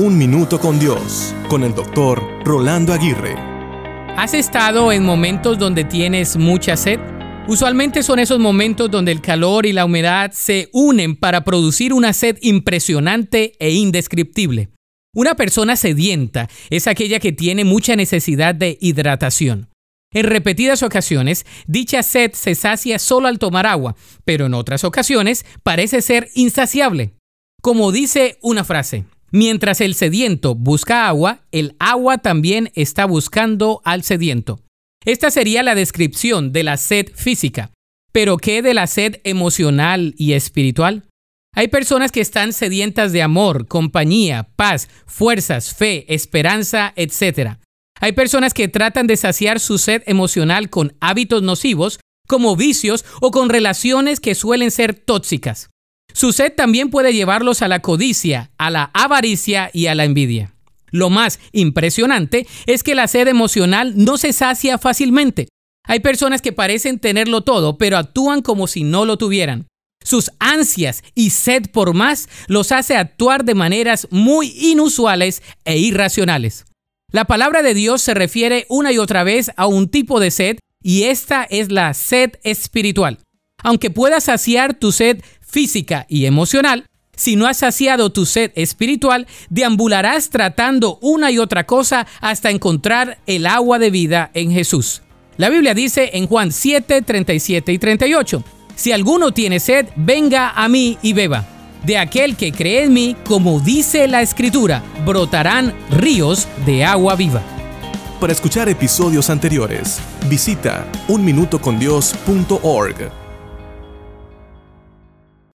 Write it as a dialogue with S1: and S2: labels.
S1: Un Minuto con Dios, con el doctor Rolando Aguirre.
S2: ¿Has estado en momentos donde tienes mucha sed? Usualmente son esos momentos donde el calor y la humedad se unen para producir una sed impresionante e indescriptible. Una persona sedienta es aquella que tiene mucha necesidad de hidratación. En repetidas ocasiones, dicha sed se sacia solo al tomar agua, pero en otras ocasiones parece ser insaciable. Como dice una frase, Mientras el sediento busca agua, el agua también está buscando al sediento. Esta sería la descripción de la sed física. Pero ¿qué de la sed emocional y espiritual? Hay personas que están sedientas de amor, compañía, paz, fuerzas, fe, esperanza, etc. Hay personas que tratan de saciar su sed emocional con hábitos nocivos, como vicios o con relaciones que suelen ser tóxicas. Su sed también puede llevarlos a la codicia, a la avaricia y a la envidia. Lo más impresionante es que la sed emocional no se sacia fácilmente. Hay personas que parecen tenerlo todo, pero actúan como si no lo tuvieran. Sus ansias y sed por más los hace actuar de maneras muy inusuales e irracionales. La palabra de Dios se refiere una y otra vez a un tipo de sed y esta es la sed espiritual. Aunque puedas saciar tu sed física y emocional, si no has saciado tu sed espiritual, deambularás tratando una y otra cosa hasta encontrar el agua de vida en Jesús. La Biblia dice en Juan 7, 37 y 38, Si alguno tiene sed, venga a mí y beba. De aquel que cree en mí, como dice la Escritura, brotarán ríos de agua viva.
S1: Para escuchar episodios anteriores, visita unminutocondios.org.